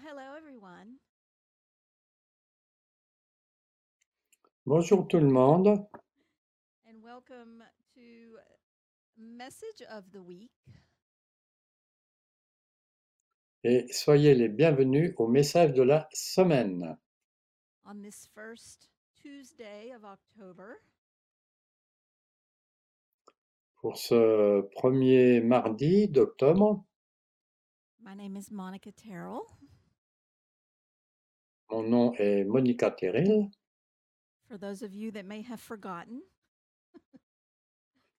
Well, hello, everyone. Bonjour tout le monde. And welcome to Message of the Week. Et soyez les bienvenus au message de la semaine. On this first Tuesday of October, Pour ce premier mardi d'octobre, my name is Monica Terrell. Mon nom est Monica Terril. For those of you that may have forgotten,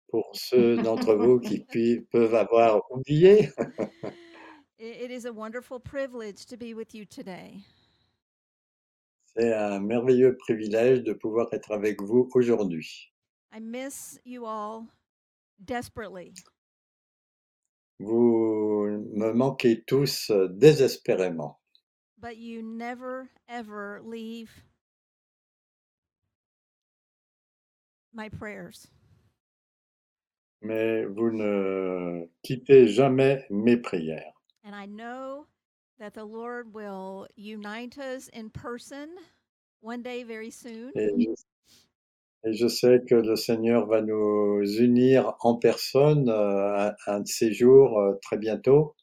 Pour ceux d'entre vous qui peuvent avoir oublié, i- it is a wonderful privilege to be with you today. c'est un merveilleux privilège de pouvoir être avec vous aujourd'hui. I miss you all desperately. Vous me manquez tous désespérément, but you never ever leave my prayers. mais vous ne quittez jamais mes prières. And I know that the Lord will unite us in person one day very soon. Et je, et je sais que le Seigneur va nous unir en personne euh, un, un de ces jours euh, très bientôt.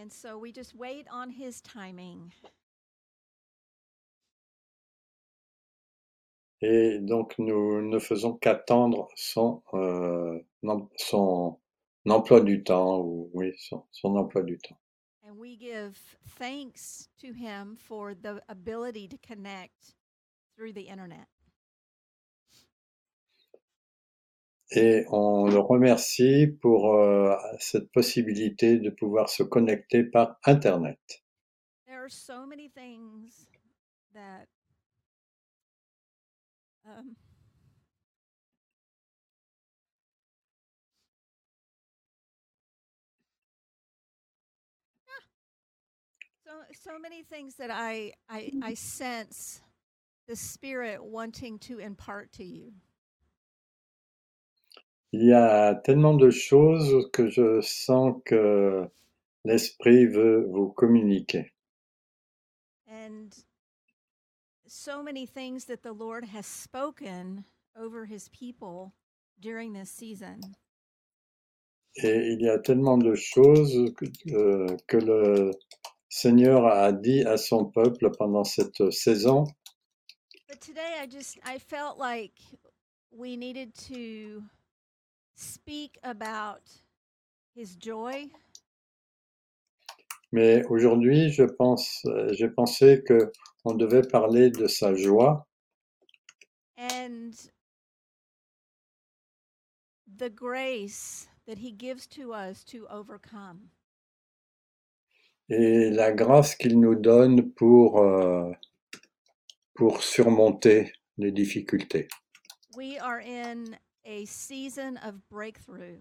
And so we just wait on his timing. Et donc nous ne faisons qu'attendre son, euh, son emploi du temps, ou oui, son, son emploi du temps. And we give thanks to him for the ability to connect through the internet. Et on le remercie pour euh, cette possibilité de pouvoir se connecter par Internet. There are so many things that um, so so many things that I I, I sense the spirit wanting to impart to you. Il y a tellement de choses que je sens que l'Esprit veut vous communiquer. and so many things that the Lord has spoken over his people during this season. Et il y a tellement de choses que, euh, que le Seigneur a dit à son peuple pendant cette saison. But today I just I felt like we needed to speak about his joy? Mais aujourd'hui, je pense, euh, j'ai pensé que on devait parler de sa joie and the grace that he gives to us to overcome. et la grâce qu'il nous donne pour, euh, pour surmonter les difficultés. We are in a season of breakthrough.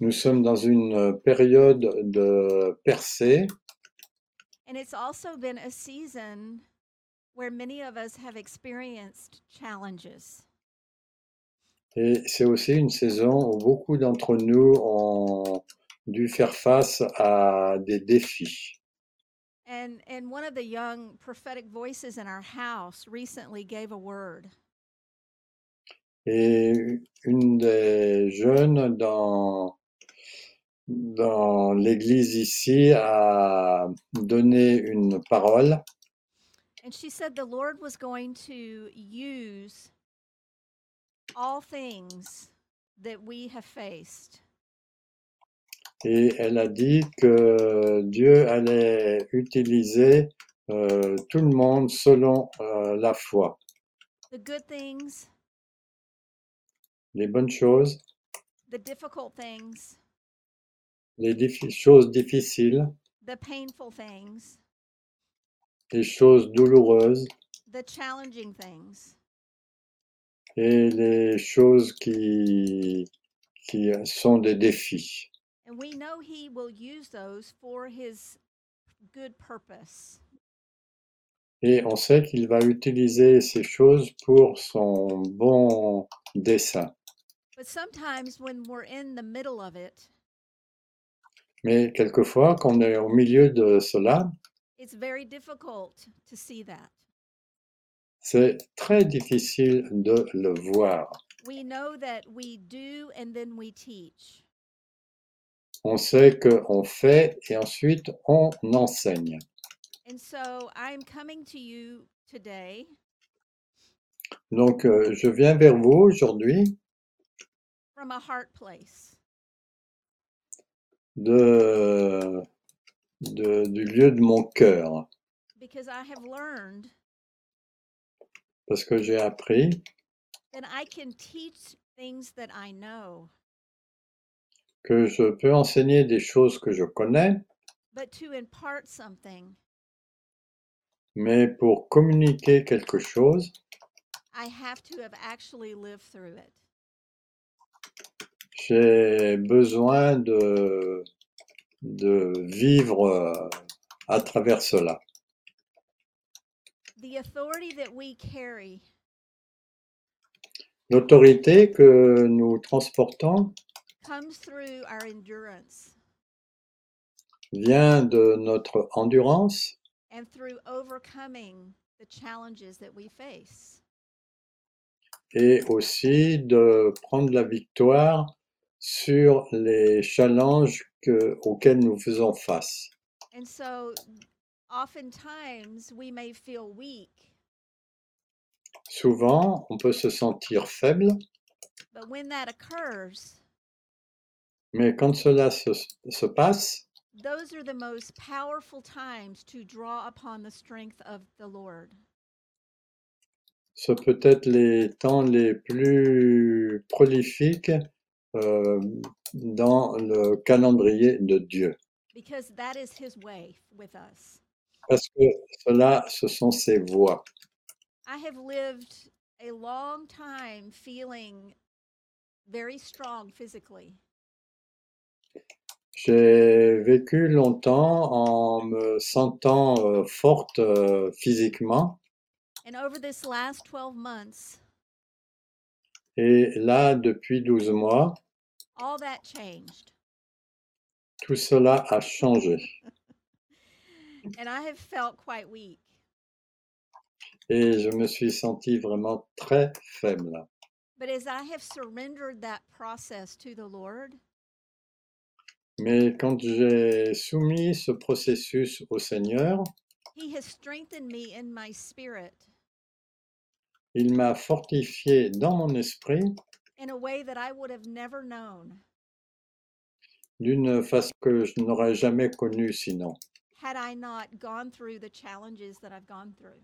Nous sommes dans une période de percée And it's also been a season where many of us have experienced challenges. et c'est aussi une saison où beaucoup d'entre nous ont dû faire face à des défis. And and one of the young prophetic voices in our house recently gave a word. Et une des jeunes dans, dans l'église ici a donné une parole And she said the Lord was going to use all things that we have faced et elle a dit que Dieu allait utiliser euh, tout le monde selon euh, la foi. the good things, Les bonnes choses, the difficult things, les diffi- choses difficiles, the painful things, les choses douloureuses the challenging things. et les choses qui, qui sont des défis. And we know He will use those for His good purpose. Et on sait qu'il va utiliser ces choses pour son bon dessein. But sometimes when we're in the middle of it, Mais quelquefois, quand on est au milieu de cela, it's very difficult to see that. c'est très difficile de le voir. We know that we do and then we teach. On sait qu'on fait et ensuite on enseigne. And so I'm coming to you today Donc, euh, je viens vers vous aujourd'hui from a heart place. de, de- du lieu de mon cœur, because I have learned parce que j'ai appris. that I can teach things that I know, que je peux enseigner des choses que je connais, but to impart something, mais pour communiquer quelque chose, I have to have actually lived through it. J'ai besoin de, de vivre euh, à travers cela. The authority that we carry L'autorité que nous transportons comes through our endurance vient de notre endurance and through overcoming the challenges that we face. et aussi de prendre la victoire sur les challenges que- auxquels nous faisons face. And so, oftentimes, we may feel weak, Souvent, on peut se sentir faible, but when that occurs, mais quand cela se, se passe, those are the most powerful times to draw upon the strength of the Lord. ce peut être les temps les plus prolifiques euh, dans le calendrier de Dieu. Parce que cela, ce sont ses voies. I have lived a long time feeling very strong physically, J'ai vécu longtemps en me sentant euh, forte euh, physiquement and over this last 12 months, et là, depuis 12 mois, all that changed. tout cela a changé. And I have felt quite weak. Et je me suis senti vraiment très faible. But as I have surrendered that process to the Lord, Mais quand j'ai soumis ce processus au Seigneur, he has strengthened me in my spirit il m'a fortifié dans mon esprit in a way that I would have never known d'une façon que je n'aurais jamais connue sinon. had I not gone through the challenges that I've gone through.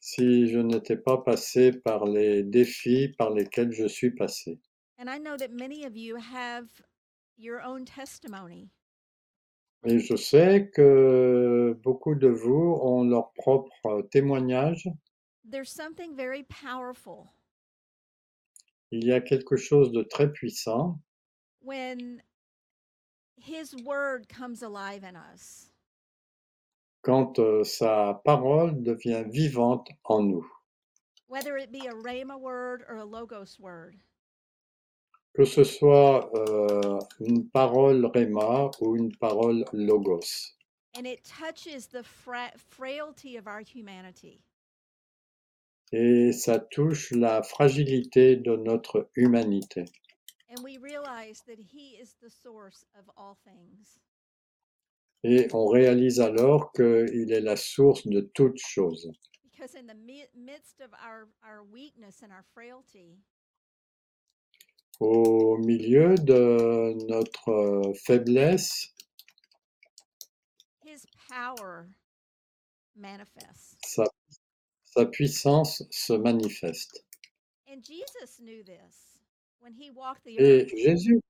Si je n'étais pas passé par les défis par lesquels je suis passé. And I know that many of you have your own testimony. Et je sais que beaucoup de vous ont leur propre témoignage. There's something very powerful Il y a quelque chose de très puissant when his word comes alive in us. quand euh, sa parole devient vivante en nous. Whether it be a rhema word or a logos word, Que ce soit euh, une parole réma ou une parole logos. and it touches the fra- frailty of our humanity. Et ça touche la fragilité de notre humanité. And we realize that he is the source of all things. Et on réalise alors qu'il est la source de toutes choses. Because in the mi- midst of our, our weakness and our frailty, Au milieu de notre euh, faiblesse, his power manifests. sa, sa puissance se manifeste. Et. Jésus,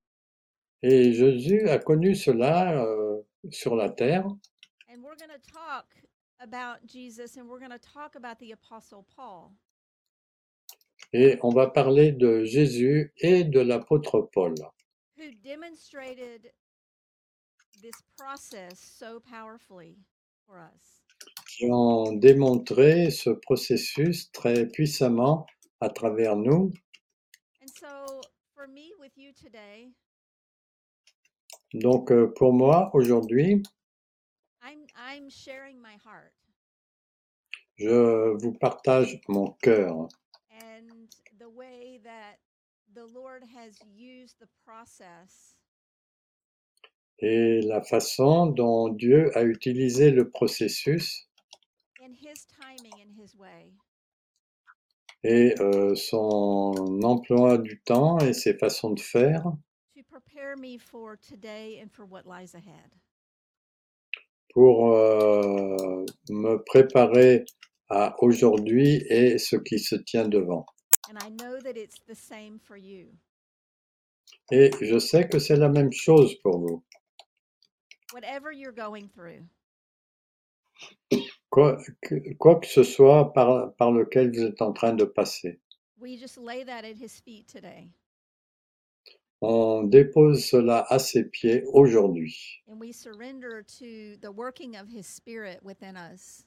et Jésus a connu cela euh, sur la terre. Et on va parler de Jésus et de l'apôtre Paul, who demonstrated this process so powerfully for us. Qui ont démontré ce processus très puissamment à travers nous. And so, for me with you today, Donc euh, pour moi, aujourd'hui, je vous partage mon cœur and the way that the Lord has used the process et la façon dont Dieu a utilisé le processus in his timing and his way et euh, son emploi du temps et ses façons de faire to prepare me for today and for what lies ahead. pour euh, me préparer à aujourd'hui et ce qui se tient devant. And I know that it's the same for you. Et je sais que c'est la même chose pour vous. Whatever you're going through, Quoi que, quoi que ce soit par, par lequel vous êtes en train de passer. we just lay that at his feet today On dépose cela à ses pieds aujourd'hui and we surrender to the working of his spirit within us.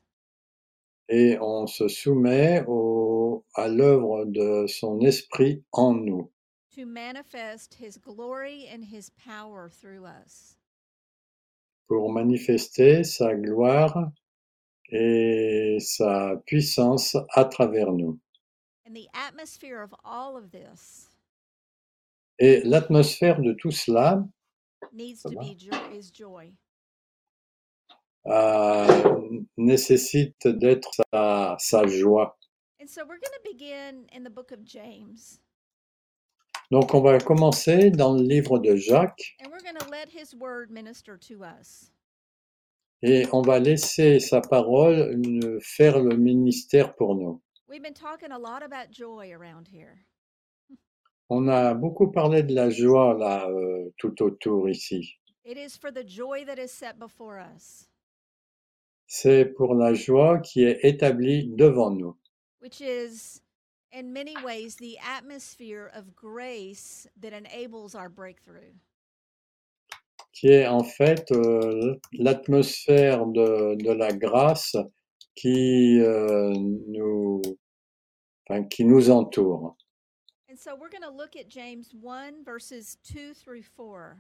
et on se soumet au, à l'œuvre de son esprit en nous to manifest his glory and his power through us. Pour manifester sa gloire et sa puissance à travers nous. Et l'atmosphère de tout cela euh, nécessite d'être sa, sa joie. Donc on va commencer dans le livre de Jacques And we're going to let his word minister to us. et on va laisser sa parole faire le ministère pour nous. We've been talking a lot about joy around here. On a beaucoup parlé de la joie là euh, tout autour ici. It is for the joy that is set before us, C'est pour la joie qui est établie devant nous, which is in many ways the atmosphere of grace that enables our breakthrough. qui est en fait euh, l'atmosphère de, de la grâce qui euh, nous, enfin, qui nous entoure. And so we're going to look at James 1, verses 2 through 4.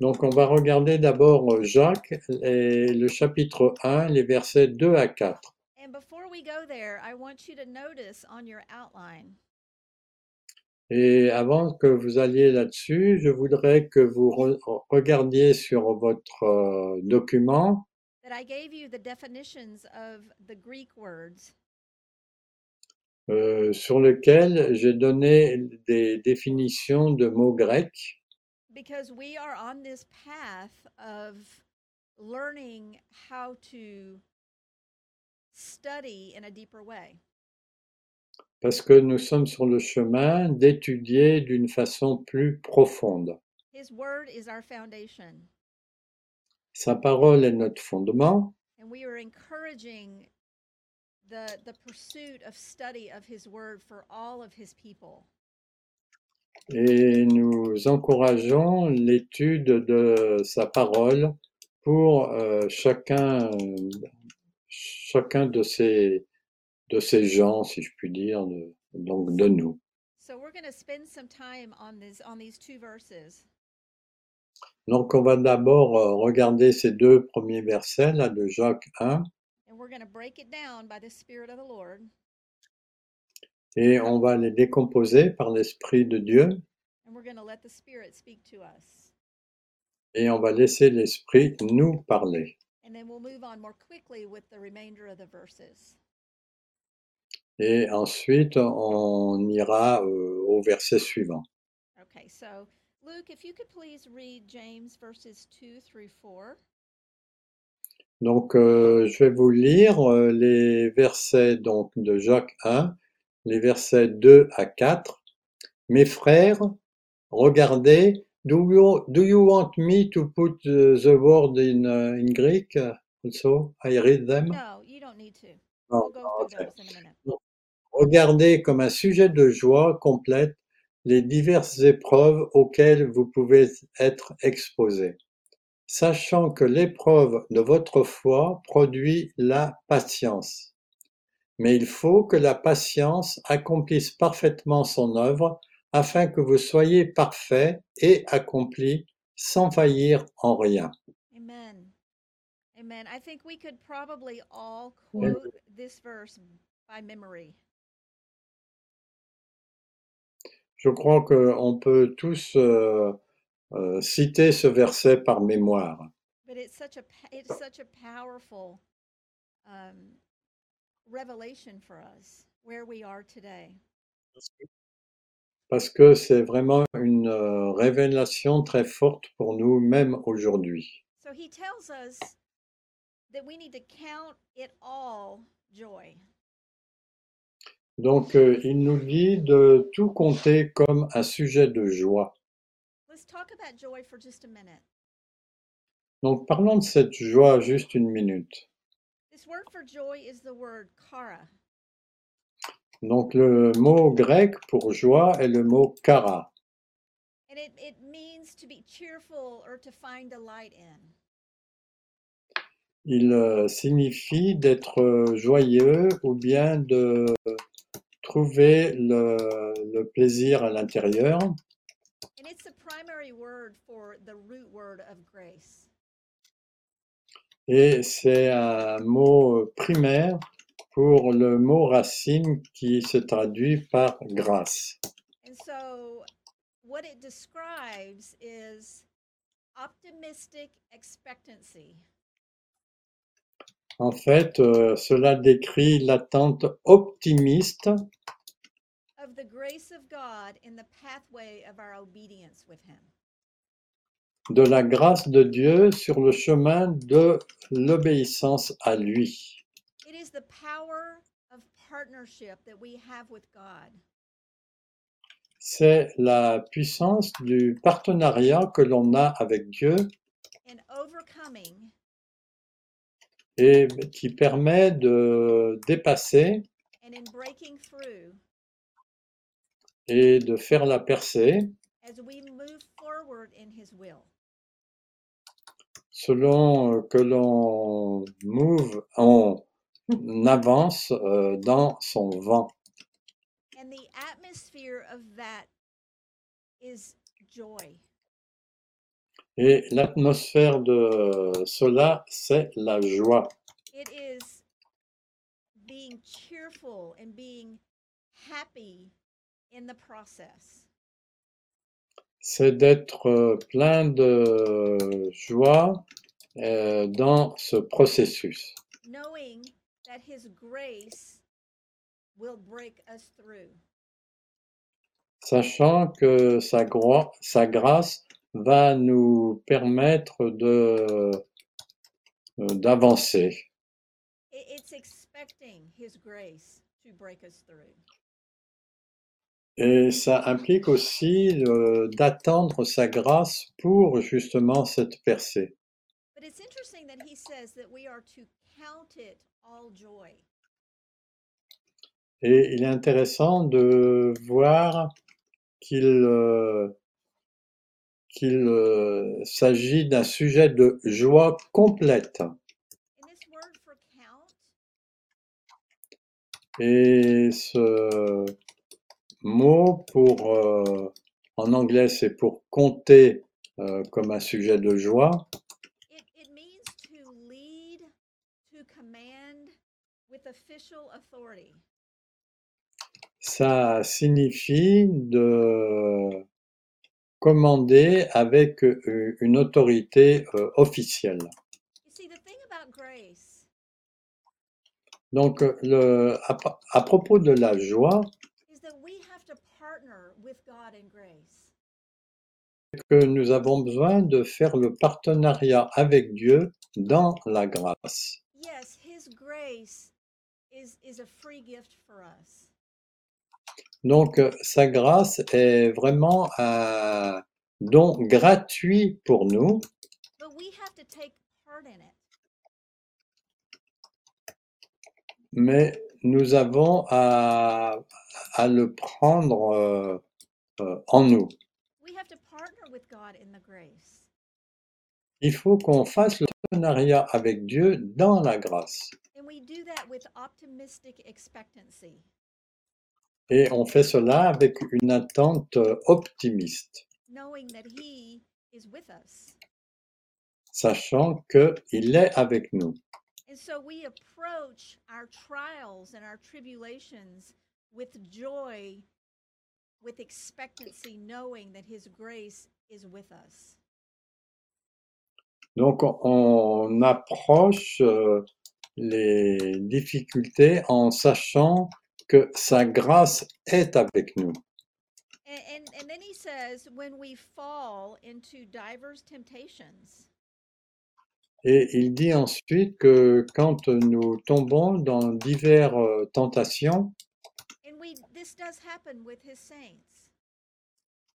Donc on va regarder d'abord Jacques et le chapitre 1, les versets 2 à 4. And before we go there, I want you to notice on your outline. Et avant que vous alliez là-dessus, je voudrais que vous re- regardiez sur votre euh, document. That I gave you the definitions of the Greek words. Euh, sur lequel j'ai donné des définitions de mots grecs. Because we are on this path of learning how to parce que nous sommes sur le chemin d'étudier d'une façon plus profonde. His word is our foundation, Sa parole est notre fondement and we are encouraging the the pursuit of study of his word for all of his people. et nous encourageons l'étude de sa parole pour euh, chacun, chacun de ces, de ces gens, si je puis dire, de- donc de nous. So we're going to spend some time on this on these two verses. Donc on va d'abord euh, regarder ces deux premiers versets là de Jacques 1 And we're going to break it down by the Spirit of the Lord. et on va les décomposer par l'Esprit de Dieu And we're going to let the Spirit speak to us. et on va laisser l'Esprit nous parler. And then we'll move on more quickly with the remainder of the verses. Et ensuite on ira euh, au verset suivant. Okay, so Luke, if you could please read James verses 2 through 4. Donc, euh, je vais vous lire euh, les versets donc, de Jacques 1, les versets 2 à 4. Mes frères, regardez, do you, do you want me to put the, word in, uh, in Greek also? I read them? No, you don't need to. We'll. Regardez comme un sujet de joie complète les diverses épreuves auxquelles vous pouvez être exposés, sachant que l'épreuve de votre foi produit la patience. Mais il faut que la patience accomplisse parfaitement son œuvre afin que vous soyez parfaits et accomplis sans faillir en rien. Amen. Amen. I think we could probably all quote this verse by memory. Je crois qu'on peut tous euh, euh, citer ce verset par mémoire. But it's such a pa- it's such a powerful um, revelation for us where we are today. Parce que c'est vraiment une euh, révélation très forte pour nous, même aujourd'hui. So he tells us that we need to count it all joy. Donc, il nous dit de tout compter comme un sujet de joie. Let's talk about joy for just a minute. Donc, parlons de cette joie juste une minute. This word for joy is the word kara. Donc, le mot grec pour joie est le mot kara. And it, it means to be cheerful or to find delight in. Il euh, signifie d'être euh, joyeux ou bien de trouver le, le plaisir à l'intérieur. And it's the primary word for the root word of grace. Et c'est un mot primaire pour le mot racine qui se traduit par grâce. And so, what it describes is optimistic expectancy. En fait, euh, cela décrit l'attente optimiste of the grace of God in the pathway of our obedience with Him. de la grâce de Dieu sur le chemin de l'obéissance à lui. It is the power of partnership that we have with God. C'est la puissance du partenariat que l'on a avec Dieu overcoming et qui permet de dépasser and in breaking through et de faire la percée as we move forward in His will. selon que l'on move, on avance euh, dans son vent. And the atmosphere of that is joy. Et l'atmosphère de cela, c'est la joie. It is being cheerful and being happy in the process. C'est d'être euh, plein de joie euh, dans ce processus, knowing that His grace will break us through. sachant que sa, grâce va nous permettre de euh, d'avancer. I- It's expecting His grace to break us through. Et ça implique aussi euh, d'attendre sa grâce pour justement cette percée. But it's interesting that He says that we are to count it all joy. Et il est intéressant de voir qu'il euh, qu'il euh, s'agit d'un sujet de joie complète. Et ce mot pour, euh, en anglais, c'est pour compter comme un sujet de joie. It, it means to lead, to command with official authority. Ça signifie de commander avec euh, une autorité euh, officielle. Donc, le, à, propos de la joie, que nous avons besoin de faire le partenariat avec Dieu dans la grâce. Yes, His grace Donc, euh, sa grâce est vraiment un don gratuit pour nous, But we have to take part in it. mais nous avons à, à le prendre euh, euh, en nous. We have to partner with God in the grace. Il faut qu'on fasse le partenariat avec Dieu dans la grâce. And we do that with optimistic expectancy. Et on fait cela avec une attente euh, optimiste, knowing that He is with us. sachant qu'il est avec nous. And so we approach our trials and our tribulations with joy, with expectancy, knowing that His grace is with us. Donc on approche euh, les difficultés en sachant que sa grâce est avec nous. And, then He says, when we fall into diverse temptations, Et il dit ensuite que quand nous tombons dans diverses euh, tentations, and we this does happen with His saints,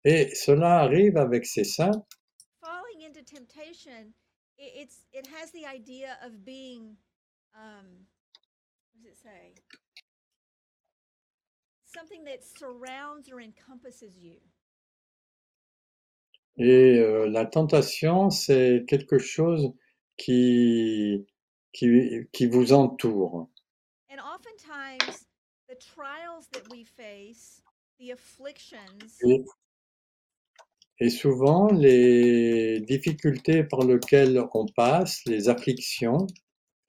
et cela arrive avec ses saints, falling into temptation, it, it's it has the idea of being, um, what does it say? Something that surrounds or encompasses you. et euh, la tentation, c'est quelque chose qui, qui, qui vous entoure. And oftentimes, the trials that we face, the afflictions, Et, et souvent, les difficultés par lesquelles on passe, les afflictions,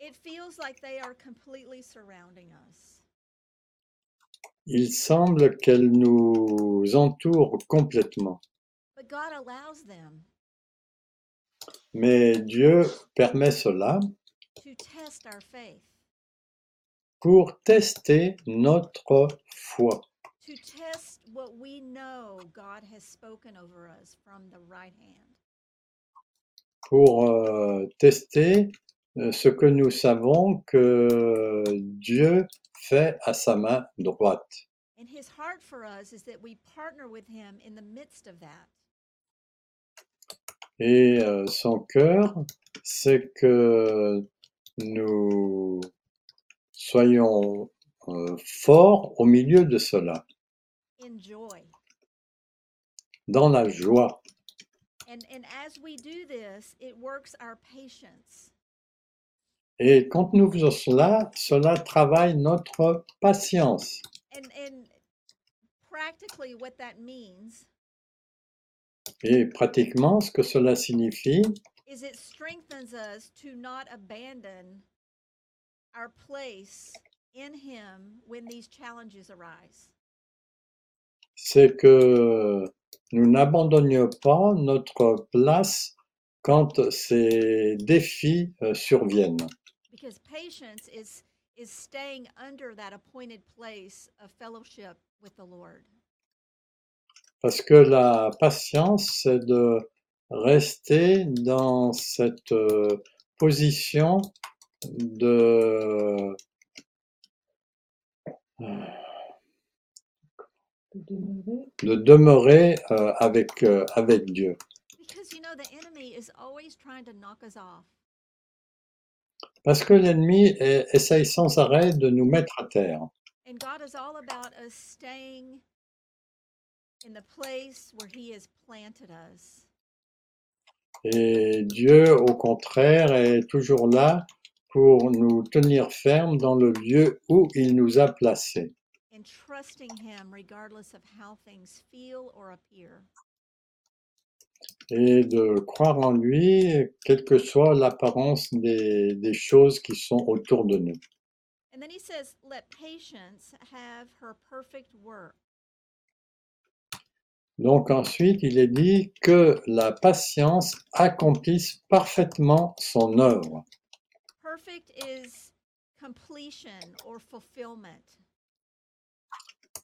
it feels like they are completely surrounding us. il semble qu'elles nous entourent complètement. But God allows them Mais Dieu permet cela to test our faith, pour tester notre foi, to test what we know God has spoken over us from the right hand. pour euh, tester ce que nous savons que Dieu fait à sa main droite. And his heart for us is that we partner with him in the midst of that. Et euh, son cœur, c'est que nous soyons euh, forts au milieu de cela, dans la joie. And and as we do this, it works our patience. Et quand nous faisons cela, cela travaille notre patience. And and practically what that means Et pratiquement, ce que cela signifie, is it strengthens us to not abandon our place in him when these challenges arise. c'est que nous n'abandonnions pas notre place quand ces défis euh, surviennent. Because patience is is staying under that appointed place of fellowship with the Lord. Parce que la patience, c'est de rester dans cette euh, position de... de demeurer euh, avec, euh, avec Dieu. Because you know the enemy is always trying to knock us off. Parce que l'ennemi essaye sans arrêt de nous mettre à terre. And God is all about us staying in the place where He has planted us. Et Dieu, au contraire, est toujours là pour nous tenir fermes dans le lieu où il nous a placés. and trusting Him regardless of how things feel or appear. Et de croire en lui, quelle que soit l'apparence des, des choses qui sont autour de nous. And then He says, Let patience have her perfect work. Donc ensuite, il est dit que la patience accomplisse parfaitement son œuvre. Perfect is completion or fulfillment.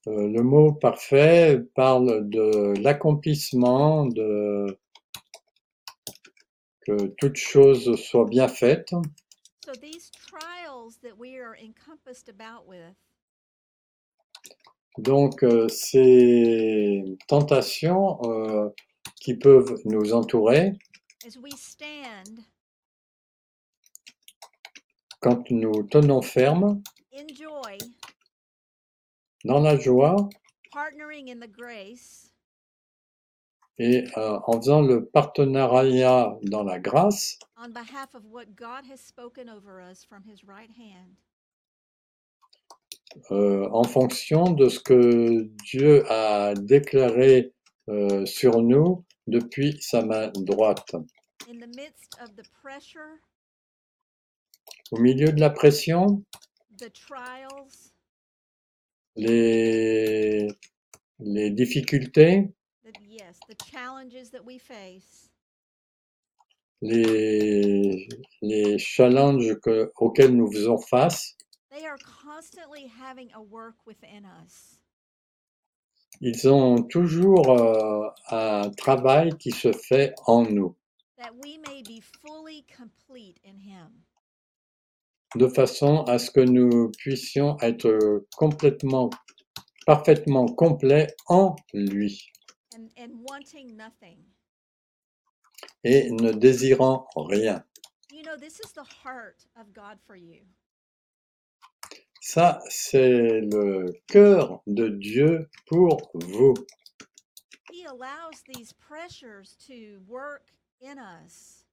Euh, le mot parfait parle de l'accomplissement, de que toute chose soit bien faite. So these trials that we are encompassed about with, Donc euh, ces tentations euh, qui peuvent nous entourer, as we stand quand nous tenons ferme dans la joie partnering in the grace, et euh, en faisant le partenariat dans la grâce, on behalf of what God has spoken over us from His right hand, euh, en fonction de ce que Dieu a déclaré euh, sur nous depuis sa main droite. In the midst of the pressure, Au milieu de la pression, the trials, les, les difficultés, les, les challenges que- auxquels nous faisons face, they are constantly having a work within us. ils ont toujours euh, un travail qui se fait en nous, that we may be fully complete in him. de façon à ce que nous puissions être complètement, parfaitement complets en lui and, and wanting nothing. et ne désirant rien. You know, this is the heart of God for you. Ça, c'est le cœur de Dieu pour vous. He allows these pressures to work in us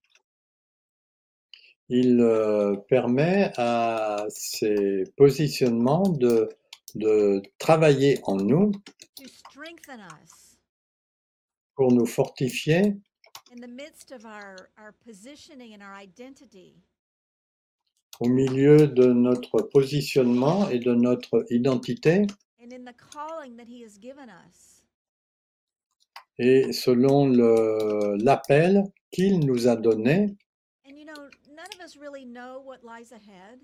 Il euh, permet à ces positionnements de, de travailler en nous to strengthen us pour nous fortifier. Au milieu de notre positionnement et de notre identité. And in the calling that He has given us. et selon l'appel qu'il nous a donné. And you know, none of us really know what lies ahead,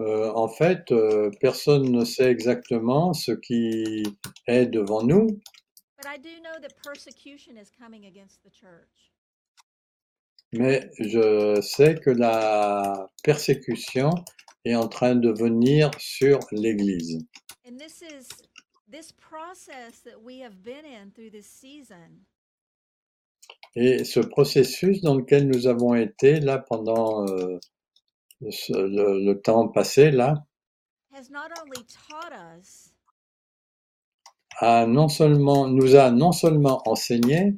Euh, en fait, euh, personne ne sait exactement ce qui est devant nous, but I do know that persecution is coming against the church. mais je sais que la persécution est en train de venir sur l'Église. And this is this process that we have been in through this season Et ce processus dans lequel nous avons été là pendant euh, ce- le, le temps passé, là, has not only taught us, a non seulement, nous a non seulement enseigné,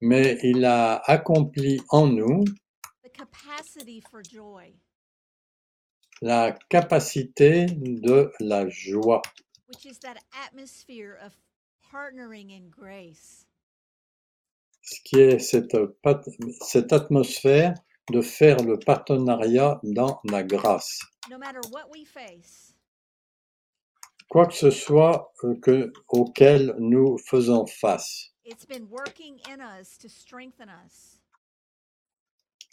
mais il a accompli en nous la capacité de la joie, which is that atmosphere of partnering in grace. ce qui est cette, atmosphère de faire le partenariat dans la grâce. No matter what we face, Quoi que ce soit euh, que, auquel nous faisons face, it's been working in us to strengthen us.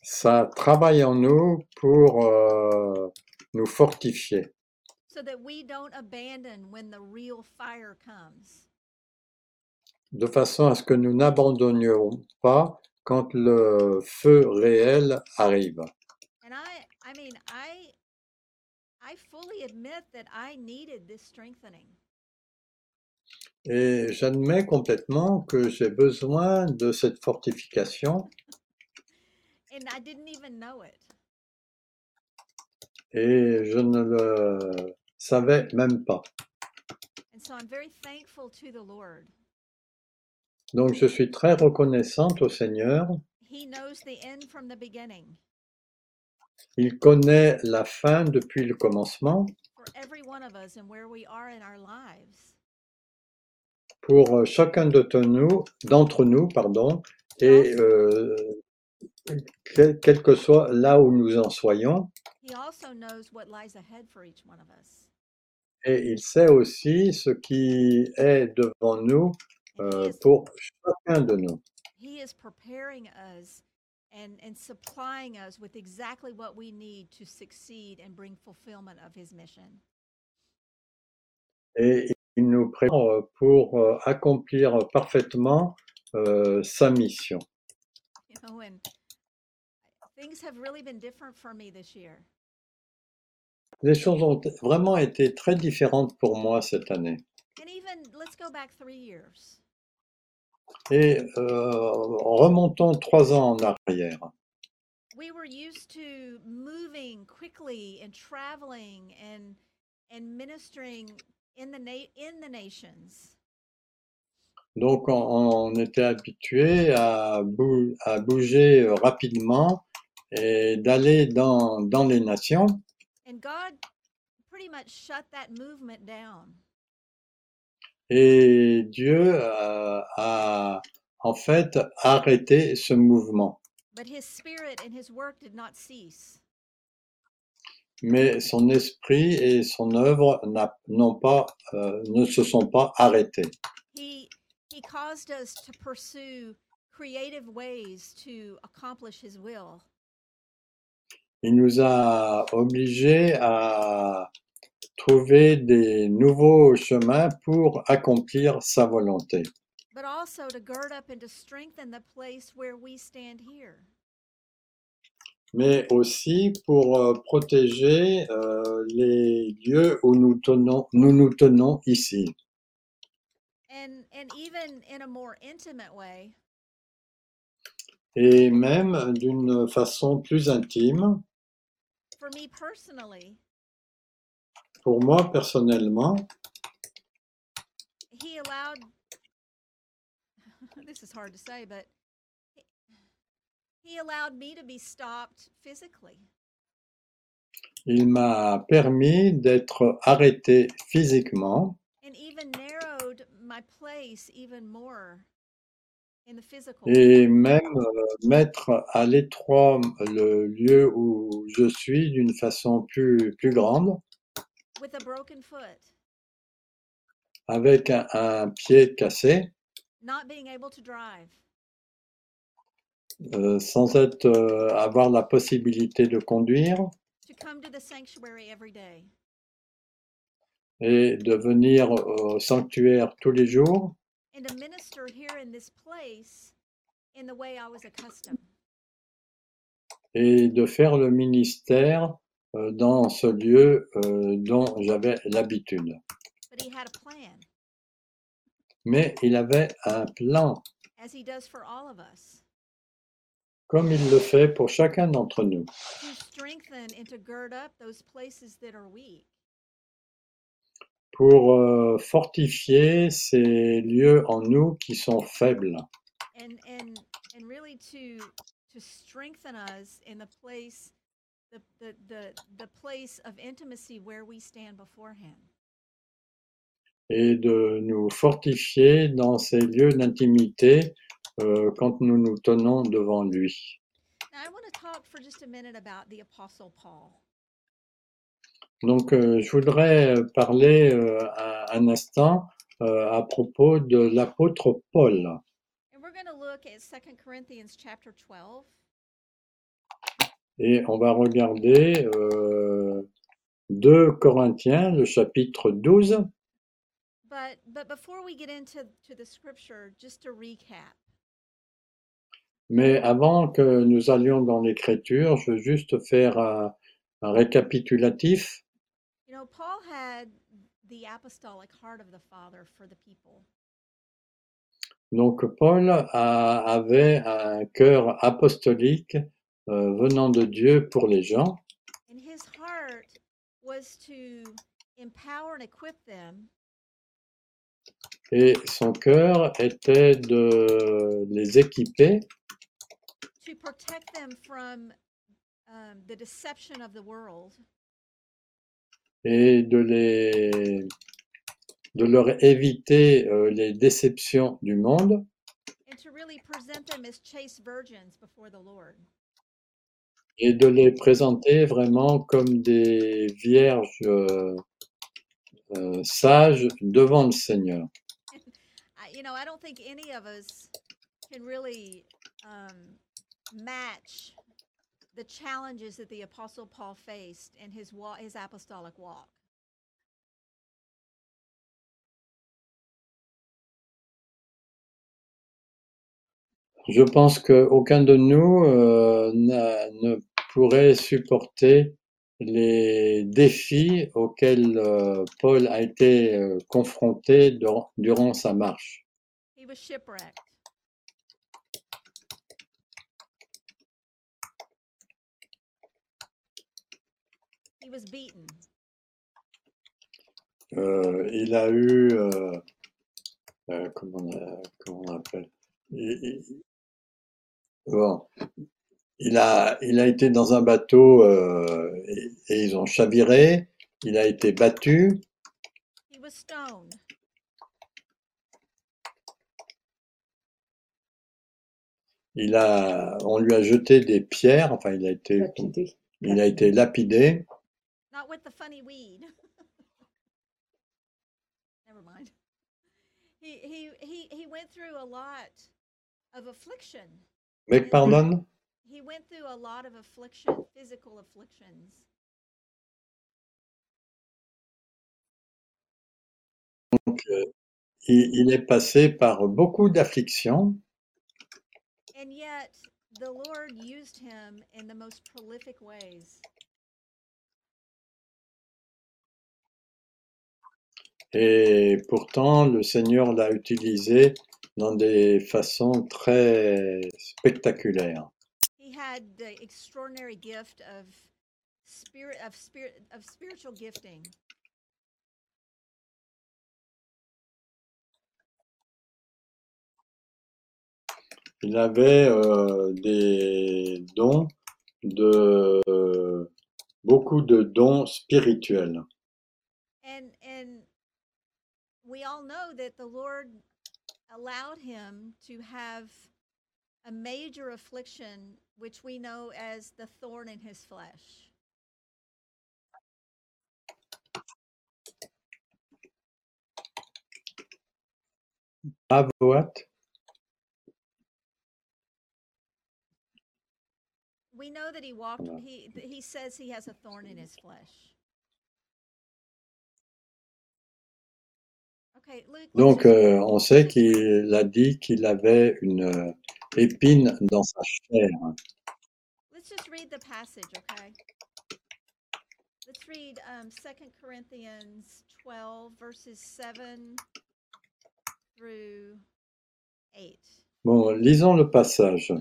ça travaille en nous pour euh, nous fortifier, So that we don't abandon when the real fire comes. de façon à ce que nous n'abandonnions pas quand le feu réel arrive. And I I mean I I fully admit that I needed this strengthening. Et j'admets complètement que j'ai besoin de cette fortification And I didn't even know it. et je ne le savais même pas. And so I'm very thankful to the Lord. Donc je suis très reconnaissante au Seigneur. He knows the end from the beginning Il connaît la fin depuis le commencement pour chacun d'entre nous, d'entre nous pardon, et euh, quel, quel que soit là où nous en soyons. He also knows what lies ahead for each one of us. Et il sait aussi ce qui est devant nous euh, he, is, pour chacun de nous. And, and supplying us with exactly what we need to succeed and bring fulfillment of his mission. Et il nous prépare pour euh, accomplir parfaitement euh, sa mission. You know, and things have really been different for me this year. Les choses ont vraiment été très différentes pour moi cette année. And even let's go back three years. Et euh, remontons trois ans en arrière. We were used to moving quickly and traveling and and ministering in the na- in the nations. Donc, on, on était habitué à, bou- à bouger rapidement et d'aller dans, dans les nations. And God pretty much shut that movement down. Et Dieu a, a en fait arrêté ce mouvement. But his spirit and his work did not cease. Mais son esprit et son œuvre n'ont pas, euh, ne se sont pas arrêtés. He he caused us to pursue creative ways to accomplish his will. Il nous a obligés à trouver des nouveaux chemins pour accomplir sa volonté. but also to gird up and to strengthen the place where we stand here. mais aussi pour euh, protéger euh, les lieux où nous tenons, nous nous tenons ici. And and even in a more intimate way, Et même d'une façon plus intime, for me personally, pour moi personnellement, he allowed this is hard to say, but he, he allowed me to be stopped physically. il m'a permis d'être arrêté physiquement. Et même euh, mettre à l'étroit le lieu où je suis d'une façon plus, plus grande, with a broken foot, avec un, un pied cassé, not being able to drive, euh, sans être, euh, avoir la possibilité de conduire. to come to the sanctuary every day, et de venir au sanctuaire tous les jours. And to minister here in this place in the way I was accustomed. et de faire le ministère dans ce lieu euh, dont j'avais l'habitude. But he had a plan, Mais il avait un plan, comme il le fait pour chacun d'entre nous, pour euh, fortifier ces lieux en nous qui sont faibles. And and and really to to strengthen us in the place the the the, the place of intimacy where we stand before him et de nous fortifier dans ces lieux d'intimité euh, quand nous nous tenons devant lui. now i want to talk for just a minute about the apostle paul Donc, euh, je voudrais parler euh, un, un instant euh, à propos de l'apôtre Paul. and we're going to look at 2 corinthians chapter 12 Et on va regarder euh, 2 Corinthiens, le chapitre 12. but but before we get into to the scripture just to recap Mais avant que nous allions dans l'écriture, je veux juste faire un, un récapitulatif. you know paul had the apostolic heart of the father for the people Donc, Paul a- avait un cœur apostolique venant de Dieu pour les gens. And his heart was to empower and equip them. Et son cœur était de les équiper. To protect them from um, the deception of the world. Et de les de leur éviter euh, les déceptions du monde et de les présenter vraiment comme des vierges euh, euh, sages devant le Seigneur. You know, I don't think any of us can really um, match the challenges that the Apostle Paul faced in his his apostolic walk. Je pense qu'aucun de nous euh, ne pourrait supporter les défis auxquels euh, Paul a été euh, confronté dur- durant sa marche. He was shipwrecked. He was beaten. Euh, il a eu, comment, on a- comment on appelle il- Bon. Il a, il a été dans un bateau euh, et, et, ils ont chaviré. Il a été battu. He was stoned. Il a, on lui a jeté des pierres. Enfin, il a été, lapidé. il a été lapidé. Not with the funny weed. Never mind. He, he, he, he went through a lot of affliction. He went through a lot of affliction, physical afflictions. Donc, euh, il, il est passé par beaucoup d'afflictions, And yet, the Lord used him in the most prolific ways. et pourtant le Seigneur l'a utilisé dans des façons très spectaculaires. He had the extraordinary gift of spirit of spirit of spiritual gifting. Il avait euh, des dons de beaucoup de dons spirituels. And and we all know that the Lord allowed him to have a major affliction which we know as the thorn in his flesh. Avoat, We know that he walked he he says he has a thorn in his flesh. Donc euh, on sait qu'il a dit qu'il avait une euh, épine dans sa chair. Let's just read the passage, okay? Let's read um, 2 Corinthians 12, verses 7 through 8. Bon, lisons le passage.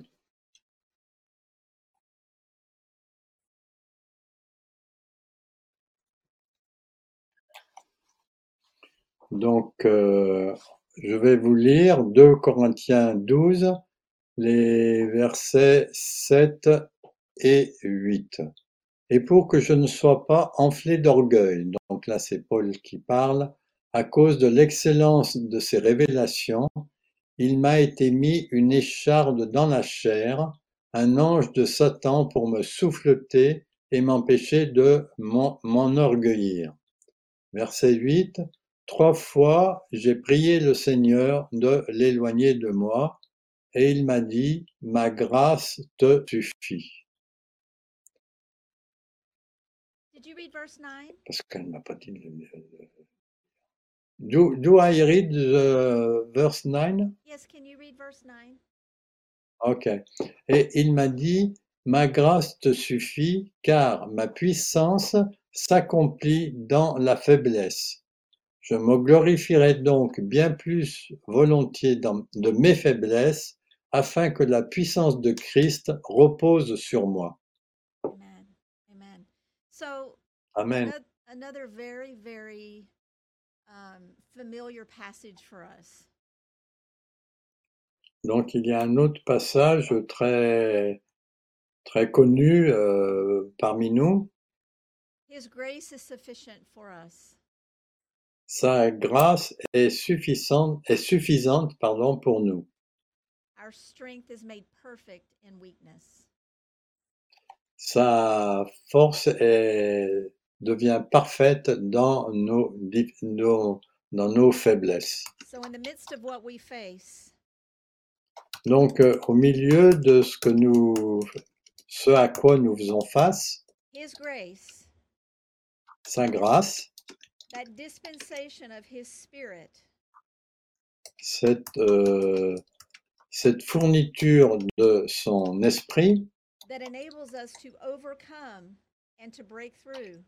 Donc, euh, je vais vous lire 2 Corinthiens 12, les versets 7 et 8. Et pour que je ne sois pas enflé d'orgueil, donc là c'est Paul qui parle, à cause de l'excellence de ses révélations, il m'a été mis une écharde dans la chair, un ange de Satan pour me souffleter et m'empêcher de m'en- m'enorgueillir. Verset 8. Trois fois j'ai prié le Seigneur de l'éloigner de moi, et il m'a dit, ma grâce te suffit. Did you read verse 9? Parce qu'elle m'a pas dit Do, do I read the verse 9? Yes, can you read verse 9? Ok. Et il m'a dit, ma grâce te suffit, car ma puissance s'accomplit dans la faiblesse. Je me glorifierai donc bien plus volontiers de mes faiblesses, afin que la puissance de Christ repose sur moi. Amen. Amen. So, Amen. anoth- another very, very familiar passage for us. Donc il y a un autre passage très très connu euh, parmi nous. His grace is sufficient for us. Sa grâce est suffisante, est suffisante pardon, pour nous. Our strength is made perfect in weakness. Sa force est, devient parfaite dans nos, di- nos- dans nos faiblesses. So, in the midst of what we face, Donc, au milieu de ce que nous, ce à quoi nous faisons face, His grace, sa grâce, cette, euh, cette fourniture de son esprit that enables us to overcome and to break through,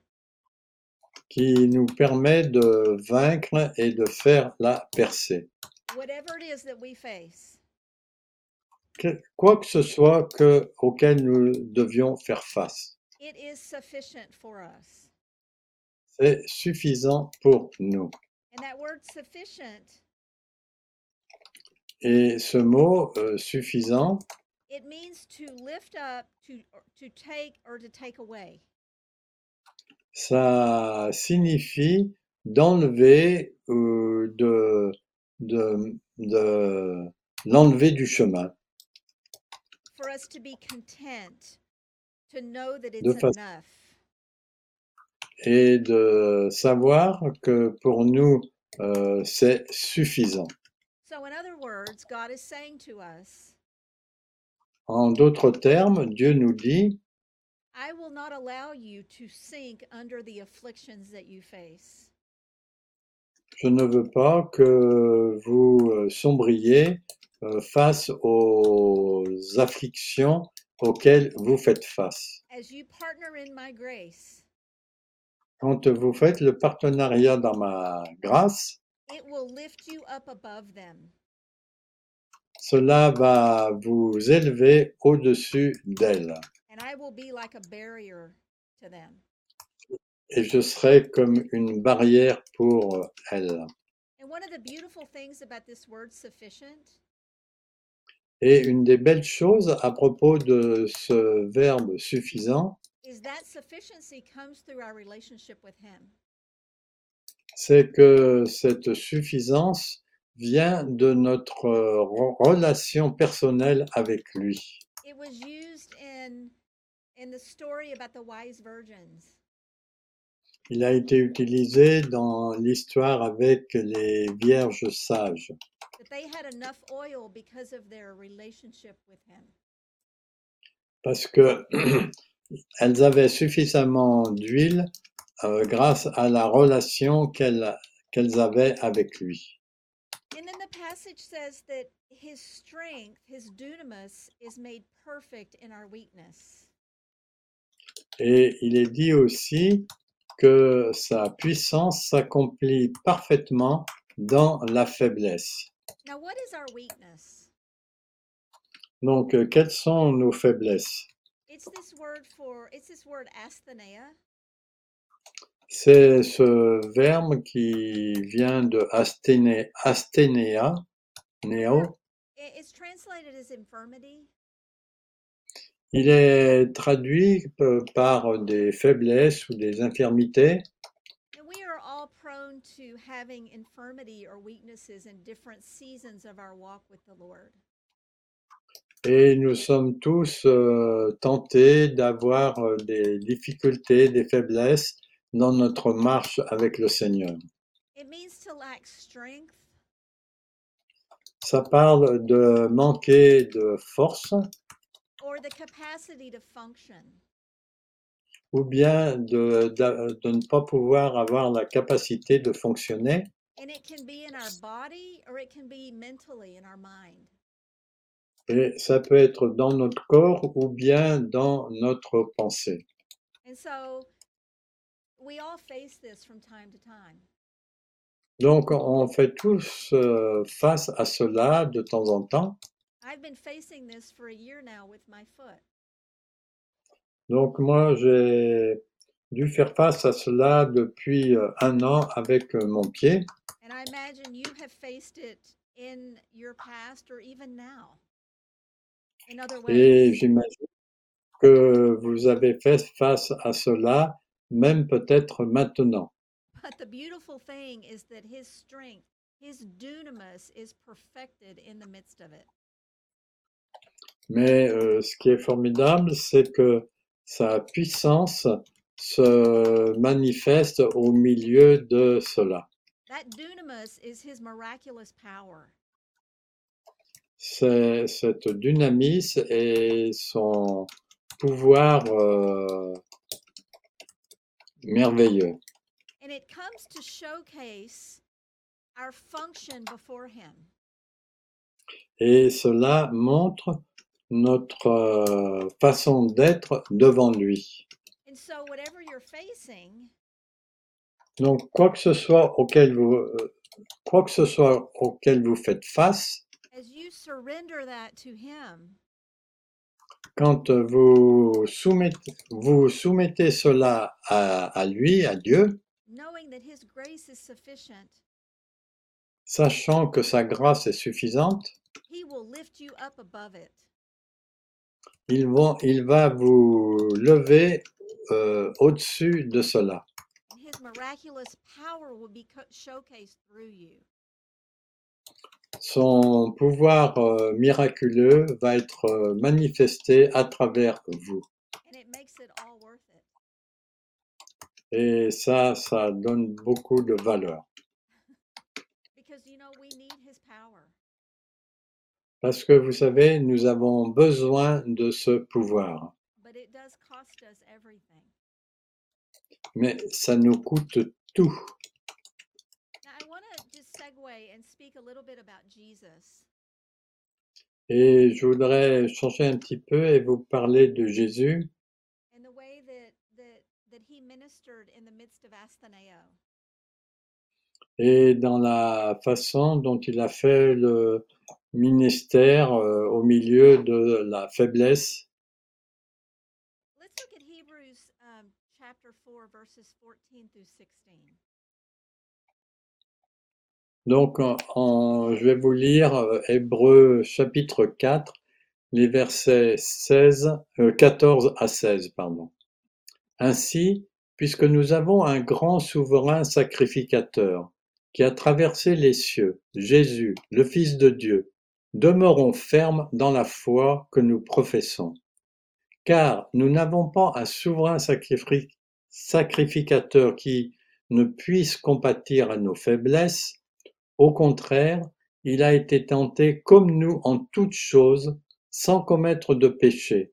qui nous permet de vaincre et de faire la percée. whatever it is that we face. Que- Quoi que ce soit que, auquel nous devions faire face, It is sufficient for us. C'est suffisant pour nous. And that word sufficient, Et ce mot euh, suffisant, it means to lift up, to to take or to take away. ça signifie d'enlever ou de, de, de l'enlever du chemin. for us to be content, to know that it's enough. Et de savoir que pour nous, euh, c'est suffisant. So, in other words, God is saying to us, En d'autres termes, Dieu nous dit, I will not allow you to sink under the afflictions that you face. je ne veux pas que vous euh, sombriez euh, face aux afflictions auxquelles vous faites face. As you partner in my grace, Quand vous faites le partenariat dans ma grâce, it will lift you up above them. cela va vous élever au-dessus d'elle. And I will be like a barrier to them. Et je serai comme une barrière pour elle. And one of the beautiful things about this word sufficient Et une des belles choses à propos de ce verbe suffisant, is that sufficiency comes through our relationship with Him. c'est que cette suffisance vient de notre euh, re- relation personnelle avec lui. It was used in in the story about the wise virgins. Il a été utilisé dans l'histoire avec les vierges sages, That they had enough oil because of their relationship with Him. parce que elles avaient suffisamment d'huile euh, grâce à la relation qu'elles avaient avec lui. And then the passage says that His strength, His dunamis, is made perfect in our weakness. Et il est dit aussi que sa puissance s'accomplit parfaitement dans la faiblesse. Now, what is our weakness? Donc, euh, quelles sont nos faiblesses? It's this word for it's this word asthenea. C'est ce verbe qui vient de asténé, asténéa, néo. It's translated as infirmity. Il est traduit par des faiblesses ou des infirmités. And we are all prone to having infirmity or weaknesses in different seasons of our walk with the Lord. Et nous sommes tous euh, tentés d'avoir euh, des difficultés, des faiblesses dans notre marche avec le Seigneur. It means to lack strength, Ça parle de manquer de force or the capacity to function. ou bien de, de, de ne pas pouvoir avoir la capacité de fonctionner. And it can be in our body or it can be mentally in our mind. Et ça peut être dans notre corps ou bien dans notre pensée. And so we all face this from time to time. Donc on fait tous euh, face à cela de temps en temps. I've been facing this for a year now with my foot. Donc moi j'ai dû faire face à cela depuis euh, un an avec euh, mon pied. And I imagine you have faced it in your past or even now Et j'imagine que vous avez fait face à cela, même peut-être maintenant. But the beautiful thing is that his strength, his dunamis, is perfected in the midst of it. Mais euh, ce qui est formidable, c'est que sa puissance se manifeste au milieu de cela. That dunamis is his miraculous power. C'est cette dynamis et son pouvoir euh, merveilleux. And it comes to showcase our function before him. Et cela montre notre euh, façon d'être devant lui. And so, whatever you're facing, Donc, quoi que ce soit auquel vous, euh, quoi que ce soit auquel vous faites face, quand vous soumettez, vous soumettez cela à, à lui, à Dieu, knowing that his grace is sufficient, sachant que sa grâce est suffisante, he will lift you up above it. il va, il va vous lever euh, au-dessus de cela. And his miraculous power will be co- showcased through you. Son pouvoir euh, miraculeux va être euh, manifesté à travers vous. Et ça, ça donne beaucoup de valeur. Parce que vous savez, nous avons besoin de ce pouvoir. Mais ça nous coûte tout. Now, I want to just segue and speak a little bit about Jesus. Et je voudrais changer un petit peu et vous parler de Jésus and the way that that that he ministered in the midst of Asthaneo. et dans la façon dont il a fait le ministère euh, au milieu de la faiblesse. Donc, je vais vous lire euh, Hébreux chapitre 4, les versets 16, euh, 14 à 16, pardon. Ainsi, puisque nous avons un grand souverain sacrificateur qui a traversé les cieux, Jésus, le Fils de Dieu, demeurons fermes dans la foi que nous professons. Car nous n'avons pas un souverain sacrifi- sacrificateur qui ne puisse compatir à nos faiblesses, au contraire, il a été tenté comme nous en toutes choses, sans commettre de péché.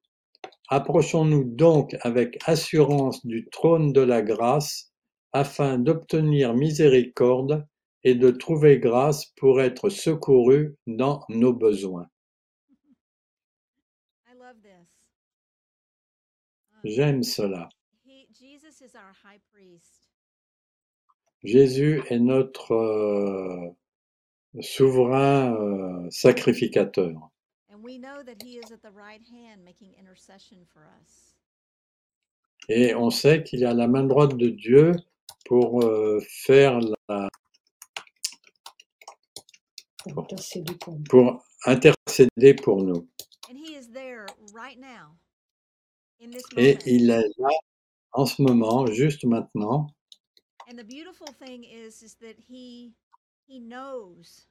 Approchons-nous donc avec assurance du trône de la grâce, afin d'obtenir miséricorde et de trouver grâce pour être secourus dans nos besoins. Um, J'aime cela. he, Jesus is our high priest. Jésus est notre euh, souverain euh, sacrificateur. And we know that he is at the right hand making intercession for us. Et on sait qu'il est à la main droite de Dieu pour euh, faire la, pour intercéder pour nous. pour intercéder pour Et il est là en ce moment, juste maintenant. And the beautiful thing is is that he he knows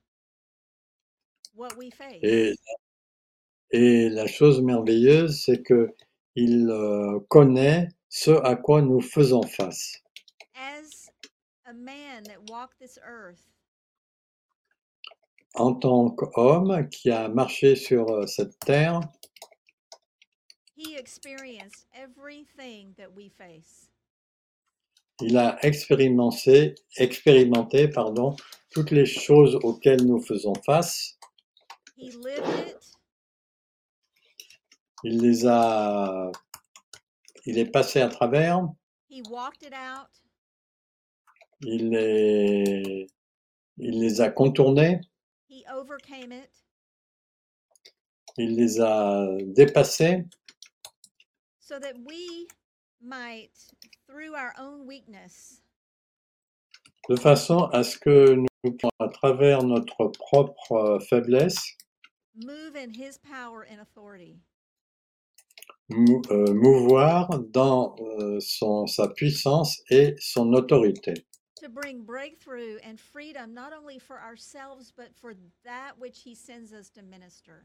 what we face. Et, et la chose merveilleuse, c'est que il euh, connaît ce à quoi nous faisons face. As a man that walked this earth, En tant qu'homme qui a marché sur euh, cette terre, he experienced everything that we face. Il a expérimenté, expérimenté pardon, toutes les choses auxquelles nous faisons face. Il les a, il est passé à travers, il les, il les a contournés, He overcame it. il les a dépassés. So that we might, through our own weakness, de façon à ce que nous puissions, à travers notre propre euh, faiblesse, move in his power and authority. mou- euh, mouvoir dans euh, son, sa puissance et son autorité, To bring breakthrough and freedom, not only for ourselves, but for that which he sends us to minister.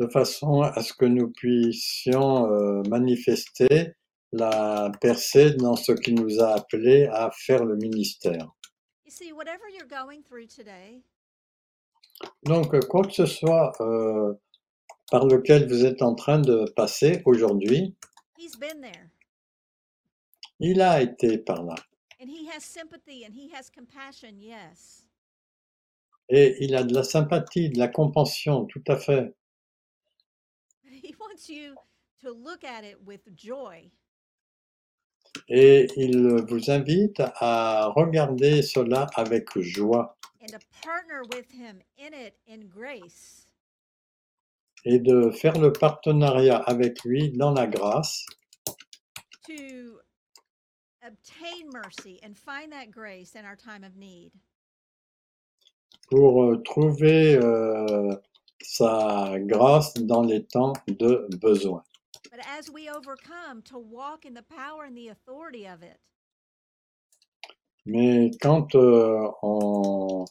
de façon à ce que nous puissions manifester la percée dans ce qui nous a appelés à faire le ministère. You see, whatever you're going through today, Donc, quoi que ce soit euh, par lequel vous êtes en train de passer aujourd'hui, he's been there. il a été par là. And he has sympathy and he has compassion, yes. Et il a de la sympathie, de la compassion, tout à fait. He wants you to look at it with joy. Et il vous invite à regarder cela avec joie and to partner with him in it in grace. et de faire le partenariat avec lui dans la grâce to obtain mercy and find that grace in our time of need. pour euh, trouver euh, sa grâce dans les temps de besoin. But as we overcome, to walk in the power and the authority of it. Mais quand euh, on,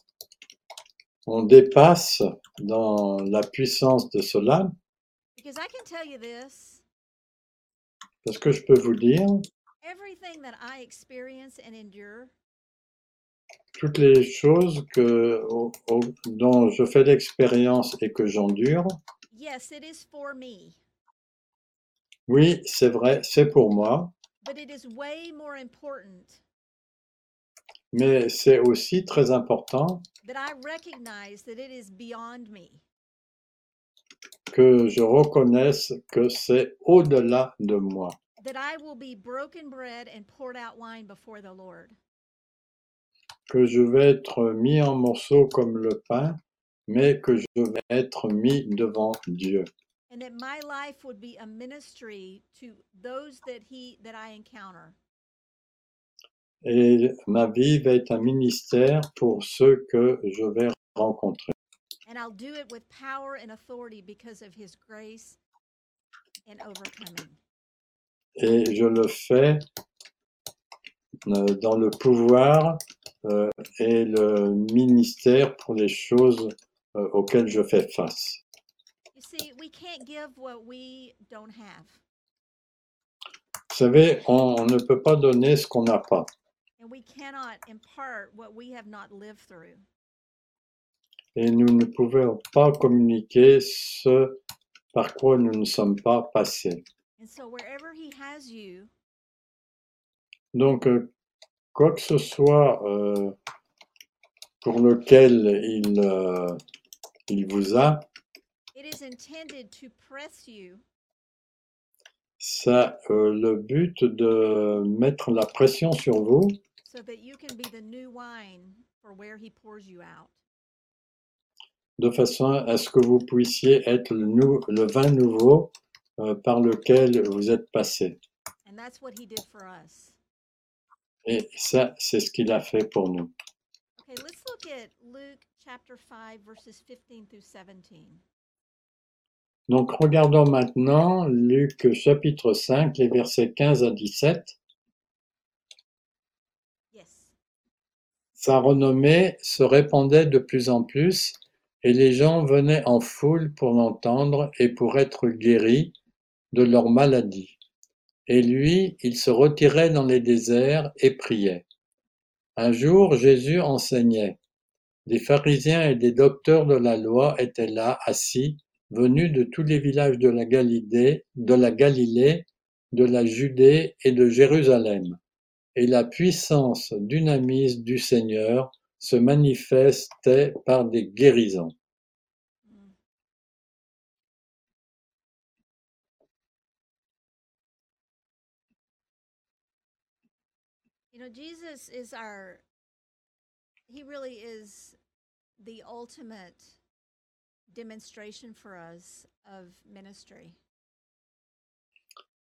on dépasse dans la puissance de cela, Because I can tell you this. parce que je peux vous dire, everything that I experience and endure. toutes les choses que, au- au- dont je fais l'expérience et que j'endure, yes, it is for me, oui, c'est vrai, c'est pour moi, but it is way more important mais c'est aussi très important that I recognize that it is beyond me. que je reconnaisse que c'est au-delà de moi, That I will be broken bread and poured out wine before the Lord. que je vais être mis en morceaux comme le pain, mais que je vais être mis devant Dieu. And that my life would be a ministry to those that he that I encounter. Et ma vie va être un ministère pour ceux que je vais rencontrer. And I'll do it with power and authority because of his grace and overcoming. Et je le fais euh, dans le pouvoir euh, et le ministère pour les choses euh, auxquelles je fais face. You see, we can't give what we don't have. Vous savez, on, on ne peut pas donner ce qu'on n'a pas. And we cannot impart what we have not lived through. Et nous ne pouvons pas communiquer ce par quoi nous ne sommes pas passés. And so wherever he has you, Donc, euh, quoi que ce soit euh, pour lequel il, euh, il vous a, it is intended to press you ça euh, le but de mettre la pression sur vous so that you can be the new wine for where he pours you out. de façon à ce que vous puissiez être le, nou- le vin nouveau euh, par lequel vous êtes passé. And that's what he did for us. Et ça, c'est ce qu'il a fait pour nous. Okay, let's look at Luke chapter 5, verses 15 through 17. Donc, regardons maintenant Luc chapitre 5, les versets 15 à 17. Yes. Sa renommée se répandait de plus en plus et les gens venaient en foule pour l'entendre et pour être guéris de leur maladie. Et lui, il se retirait dans les déserts et priait. Un jour, Jésus enseignait. Des pharisiens et des docteurs de la loi étaient là, assis, venus de tous les villages de la Galilée, de la Judée et de Jérusalem et la puissance dynamise du Seigneur se manifestait par des guérisons. You know, Jesus is our, he really is the ultimate demonstration for us of ministry?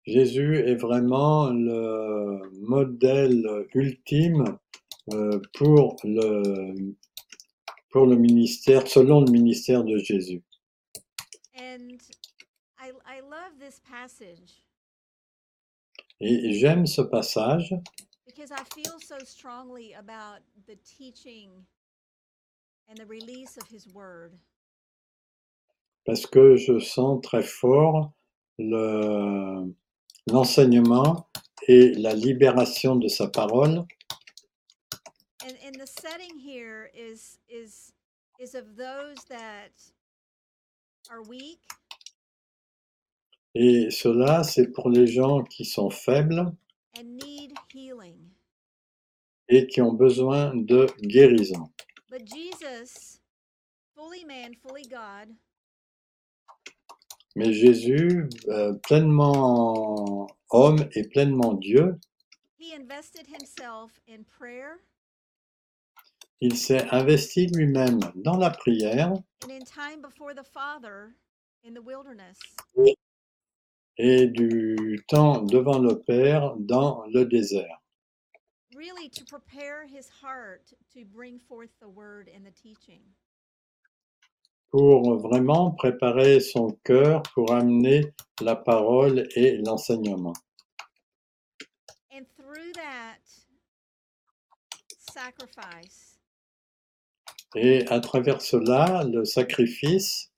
Jésus est vraiment le modèle ultime euh, pour le, pour le ministère, selon le ministère de Jésus. And I, I love this passage Et j'aime ce passage because I feel so strongly about the teaching and the release of his word. Parce que je sens très fort le- l'enseignement et la libération de sa parole. And and the setting here is is is of those that are weak Et cela, c'est pour les gens qui sont faibles and need healing. et qui ont besoin de guérison. But Jesus, fully man, fully God, Mais Jésus, euh, pleinement homme et pleinement Dieu, he invested himself in prayer il s'est investi lui-même dans la prière and in time before the Father in the wilderness. et du temps devant le Père dans le désert, Really to prepare his heart to bring forth the word and the teaching. Pour vraiment préparer son cœur pour amener la parole et l'enseignement. And through that sacrifice, Et à travers cela, le sacrifice,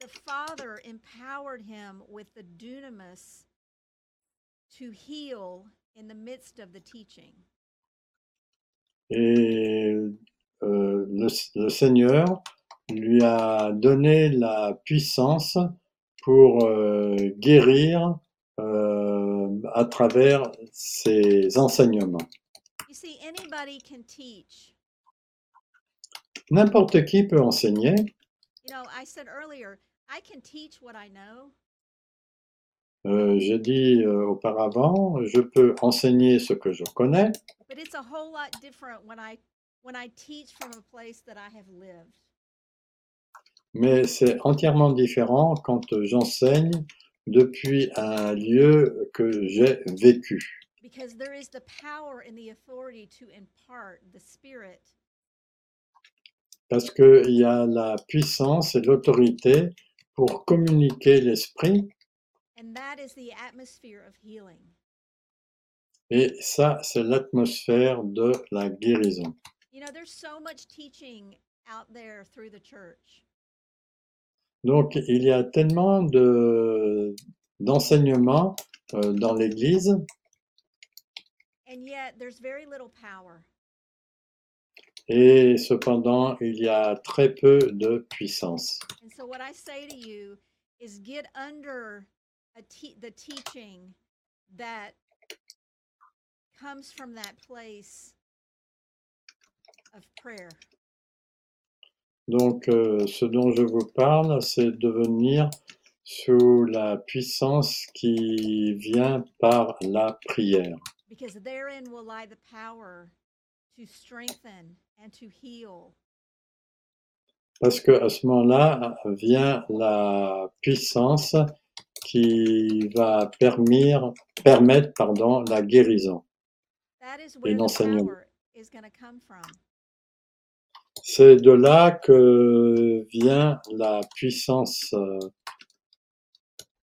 the Father empowered him with the dunamis to heal in the midst of the teaching. et euh, le, le Seigneur lui a donné la puissance pour euh, guérir euh, à travers ses enseignements. You see, anybody can teach. N'importe qui peut enseigner. You know, I said earlier, I can teach what I know, Euh, J'ai dit euh, auparavant, je peux enseigner ce que je connais, but it's a whole lot different when I when I teach from a place that I have lived. Mais c'est entièrement différent quand j'enseigne depuis un lieu que j'ai vécu. Because there is the power and the authority to impart the spirit Parce qu'il y a la puissance et l'autorité pour communiquer l'esprit, And that is the atmosphere of healing. et ça, c'est l'atmosphère de la guérison. You know, there's so much teaching out there through the church. Donc, il y a tellement de d'enseignements euh, dans l'Église, And yet there's very little power. et cependant, il y a très peu de puissance. Donc, euh, ce dont je vous parle, c'est de venir sous la puissance qui vient par la prière. Because therein will lie the power to strengthen and to heal. Parce que à ce moment-là vient la puissance qui va permettre, permettre pardon, la guérison. The l'enseignement. power is going to come from. C'est de là que vient la puissance. euh,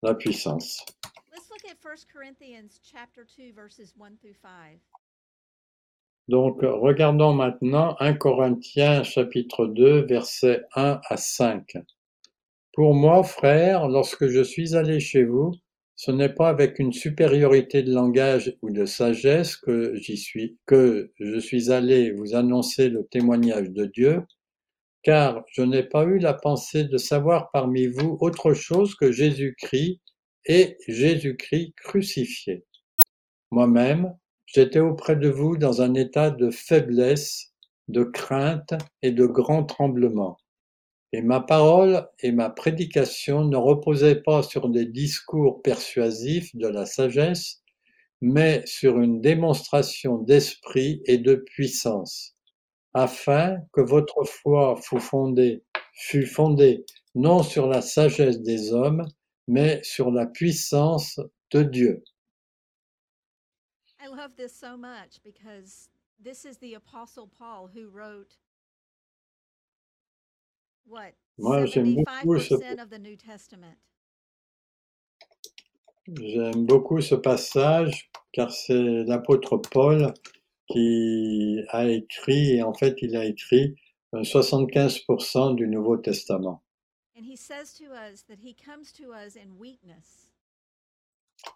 la puissance. Let's look at 1 Corinthians chapter 2 verses 1 through 5. Donc, regardons maintenant 1 Corinthiens chapitre 2, versets 1 à 5. Pour moi, frères, lorsque je suis allé chez vous, ce n'est pas avec une supériorité de langage ou de sagesse que suis, que je suis allé vous annoncer le témoignage de Dieu, car je n'ai pas eu la pensée de savoir parmi vous autre chose que Jésus-Christ et Jésus-Christ crucifié. Moi-même, j'étais auprès de vous dans un état de faiblesse, de crainte et de grand tremblement. Et ma parole et ma prédication ne reposaient pas sur des discours persuasifs de la sagesse, mais sur une démonstration d'esprit et de puissance, afin que votre foi fût fondée, fût fondée non sur la sagesse des hommes, mais sur la puissance de Dieu. I love this so much because this is the Apostle Paul who wrote what? Moi, j'aime beaucoup ce- 75% of the New Testament. J'aime beaucoup ce passage car c'est l'apôtre Paul qui a écrit, et en fait il a écrit euh, 75% du Nouveau Testament. And he says to us that he comes to us in weakness.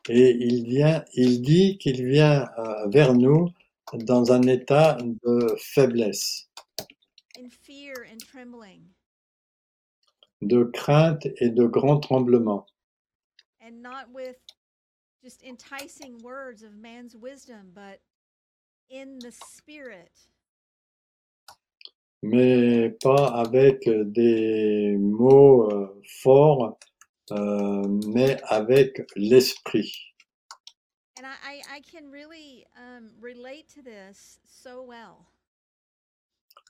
Et il vient, il dit qu'il vient euh, vers nous dans un état de faiblesse, in fear and trembling, de crainte et de grand tremblement, and not with just enticing words of man's wisdom, but in the spirit. mais pas avec des mots euh, forts, euh, mais avec l'esprit. And I, I, I can really um, relate to this so well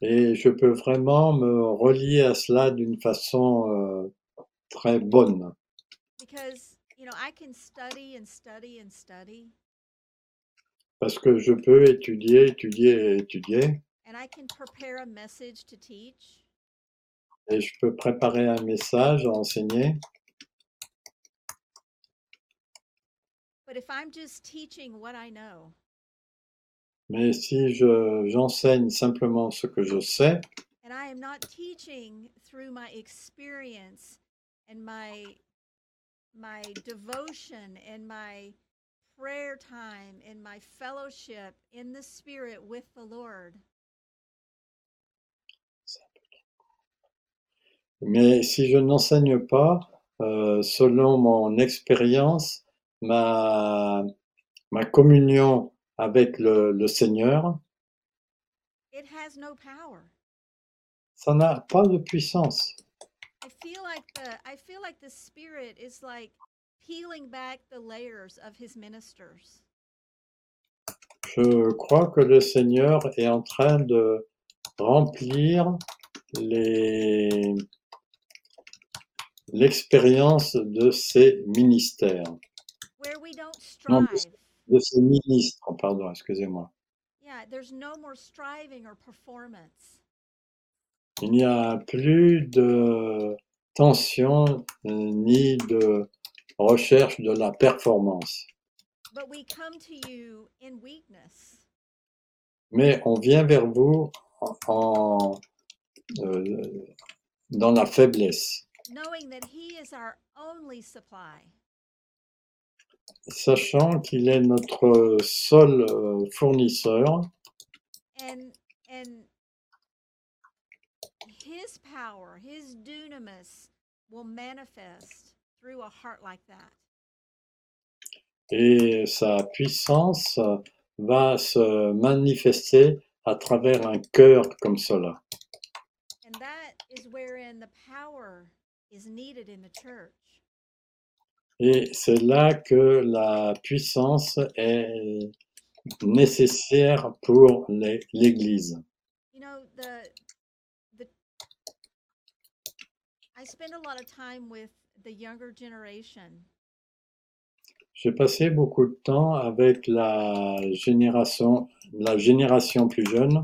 Et je peux vraiment me relier à cela d'une façon euh, très bonne. because, you know, I can study and study and study, Parce que je peux étudier, étudier et étudier, and I can prepare a message to teach, et je peux préparer un message à enseigner. but if I'm just teaching what I know, Mais si je, j'enseigne simplement ce que je sais, and I am not teaching through my experience and my my devotion and my prayer time and my fellowship in the spirit with the Lord, mais si je n'enseigne pas euh, selon mon expérience, ma, ma communion avec le, le Seigneur, it has no power. ça n'a pas de puissance. I feel like the I feel like the spirit is like peeling back the layers of his ministers. Je crois que le Seigneur est en train de remplir les, l'expérience de ses ministères, Where we don't Non, mais strive. De ses ministres, pardon, excusez-moi. Yeah, there's no more striving or performance. Il n'y a plus de tension euh, ni de recherche de la performance, But we come to you in weakness. mais on vient vers vous en, en, euh, dans la faiblesse, knowing that He is our only supply. Sachant qu'il est notre seul euh, fournisseur And and His power, His dunamis will manifest through a heart like that. et sa puissance va se manifester à travers un cœur comme cela. And that is wherein the power is needed in the church. Et c'est là que la puissance est nécessaire pour l'Église. J'ai passé beaucoup de temps avec la génération, la génération plus jeune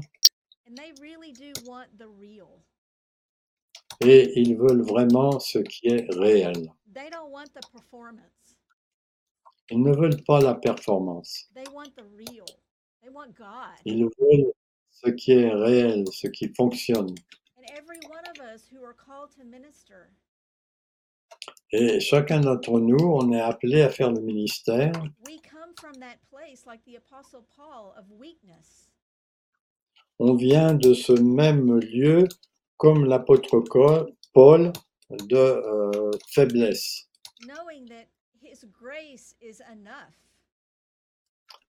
and they really do want the real. et ils veulent vraiment ce qui est réel. They don't want the performance. Ils ne veulent pas la performance. They want the real. They want God. Ils veulent ce qui est réel, ce qui fonctionne. And every one of us who are called to minister, Et chacun d'entre nous, on est appelé à faire le ministère we come from that place like the apostle Paul of weakness. On vient de ce même lieu comme l'apôtre Co- Paul de euh, faiblesse, knowing that his grace is enough.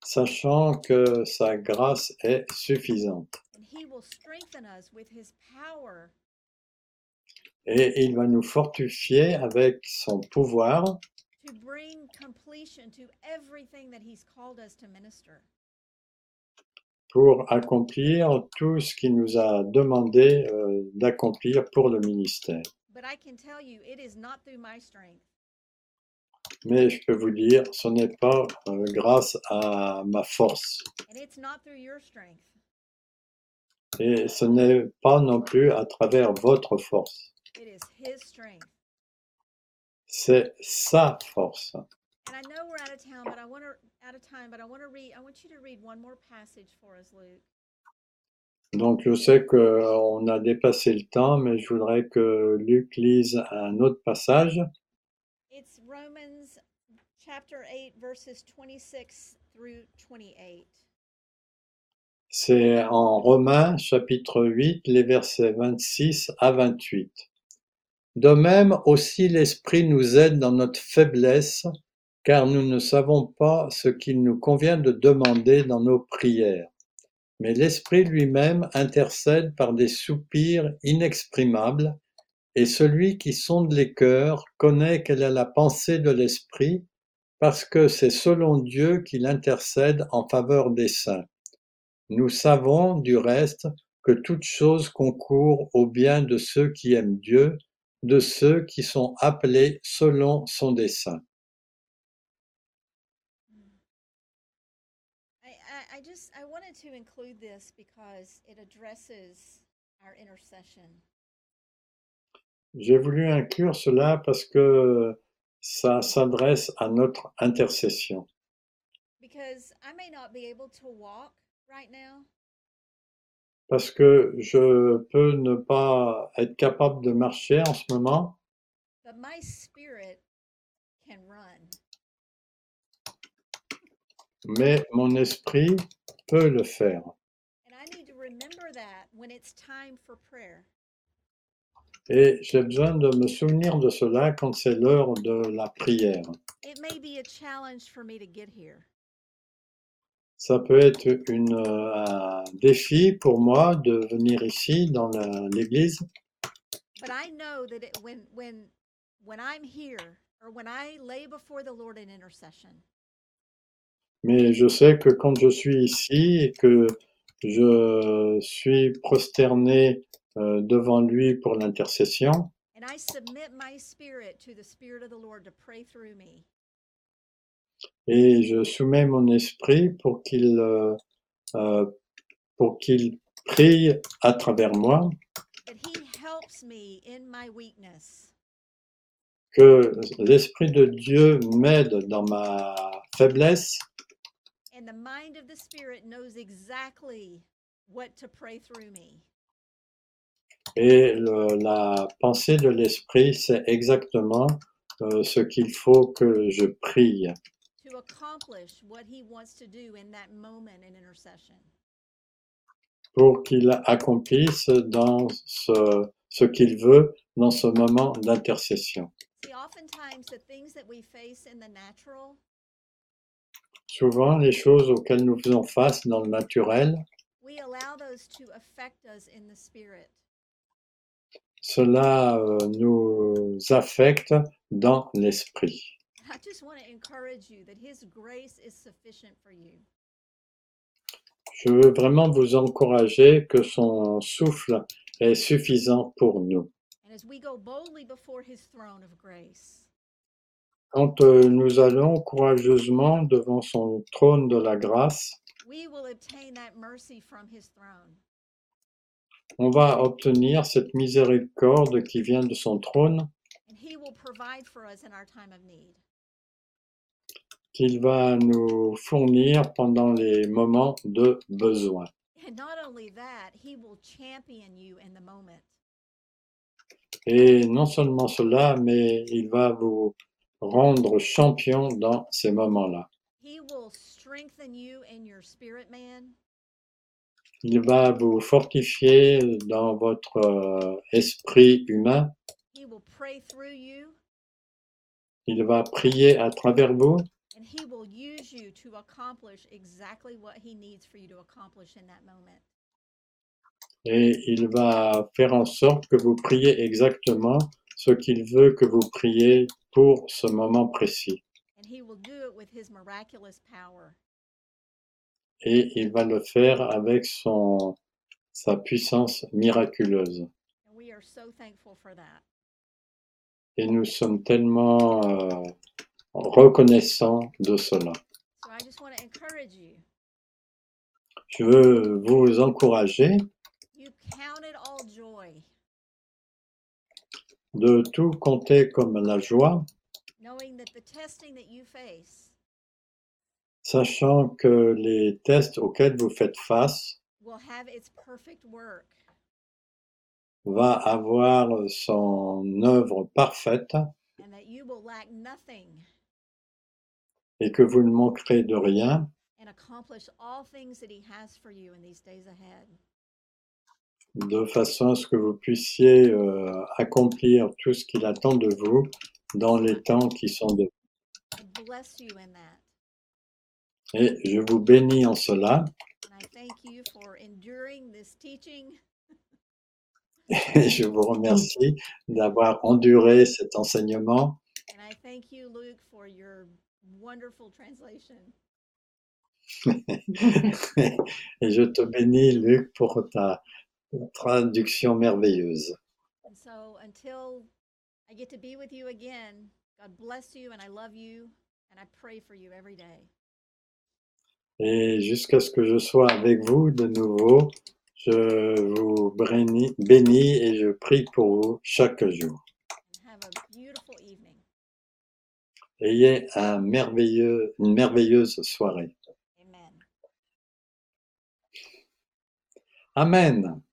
sachant que sa grâce est suffisante. And he will strengthen us with his power Et il va nous fortifier avec son pouvoir to bring completion to everything that he's called us to minister. pour accomplir tout ce qu'il nous a demandé euh, d'accomplir pour le ministère. But I can tell you, it is not through my strength. Mais je peux vous dire, ce n'est pas euh, grâce à ma force And it's not through your strength. et ce n'est pas non plus à travers votre force. It is his strength. C'est sa force. And I know we're out of town, but I want to out of time, but I want to read I want you to read one more passage for us, Luke. Donc je sais qu'on a dépassé le temps, mais je voudrais que Luc lise un autre passage. It's Romans chapter 8 verses 26 through 28. C'est en Romains chapitre 8, les versets 26 à 28. De même aussi l'Esprit nous aide dans notre faiblesse, car nous ne savons pas ce qu'il nous convient de demander dans nos prières. Mais l'Esprit lui-même intercède par des soupirs inexprimables, et celui qui sonde les cœurs connaît quelle est la pensée de l'Esprit, parce que c'est selon Dieu qu'il intercède en faveur des saints. Nous savons, du reste, que toute chose concourt au bien de ceux qui aiment Dieu, de ceux qui sont appelés selon son dessein. I, I, I just I wanted to include this because it addresses our intercession. J'ai voulu inclure cela parce que ça s'adresse à notre intercession. Because I may not be able to walk right now, parce que je peux ne pas être capable de marcher en ce moment, but my spirit can run. mais mon esprit peut le faire. Et j'ai besoin de me souvenir de cela quand c'est l'heure de la prière. It may be a challenge for me to get here, Ça peut être une, un défi pour moi de venir ici dans l'église, mais je sais que quand je suis ici et que je suis prosterné euh, devant lui pour l'intercession, and I submit my spirit to the spirit of the Lord to pray through me, et je soumets mon esprit pour qu'il euh, euh, pour qu'il prie à travers moi, that He helps me in my weakness, que l'esprit de Dieu m'aide dans ma faiblesse and the mind of the Spirit knows exactly what to pray through me. et le- la pensée de l'esprit c'est exactement euh, ce qu'il faut que je prie to accomplish what he wants to do in that moment in intercession. pour qu'il accomplisse dans ce, ce qu'il veut dans ce moment d'intercession. See, oftentimes the things that we face in the natural, Souvent, les choses auxquelles nous faisons face dans le naturel, cela euh, nous affecte dans l'esprit. Je veux vraiment vous encourager que son souffle est suffisant pour nous. Quand euh, nous allons courageusement devant son trône de la grâce, we will obtain that mercy from his throne. on va obtenir cette miséricorde qui vient de son trône, And he will provide for us in our time of need. qu'il va nous fournir pendant les moments de besoin. And not only that, he will champion you in the moment. Et non seulement cela, mais il va vous rendre champion dans ces moments-là. He will strengthen you in your spirit, man. Il va vous fortifier dans votre euh, esprit humain. He will pray through you, Il va prier à travers vous and he will use you to accomplish exactly what he needs for you to accomplish in that moment. et il va faire en sorte que vous priez exactement ce qu'il veut que vous priez pour ce moment précis. Et il va le faire avec son, sa puissance miraculeuse. Et nous sommes tellement euh, reconnaissants de cela. Je veux vous encourager You count it all joy, de tout compter comme la joie, knowing that the testing that you face sachant que les tests auxquels vous faites face will have its perfect work. va avoir son œuvre parfaite et que vous ne manquerez de rien de façon à ce que vous puissiez euh, accomplir tout ce qu'il attend de vous dans les temps qui sont de that. Et je vous bénis en cela. Et je vous remercie d'avoir enduré cet enseignement. Et je te bénis Luc pour ta traduction merveilleuse. And so until I get to be with you again, God bless you and I love you and I pray for you every day. Et jusqu'à ce que je sois avec vous de nouveau, je vous bénis, et je prie pour vous chaque jour. Ayez un merveilleux, une merveilleuse soirée. Amen.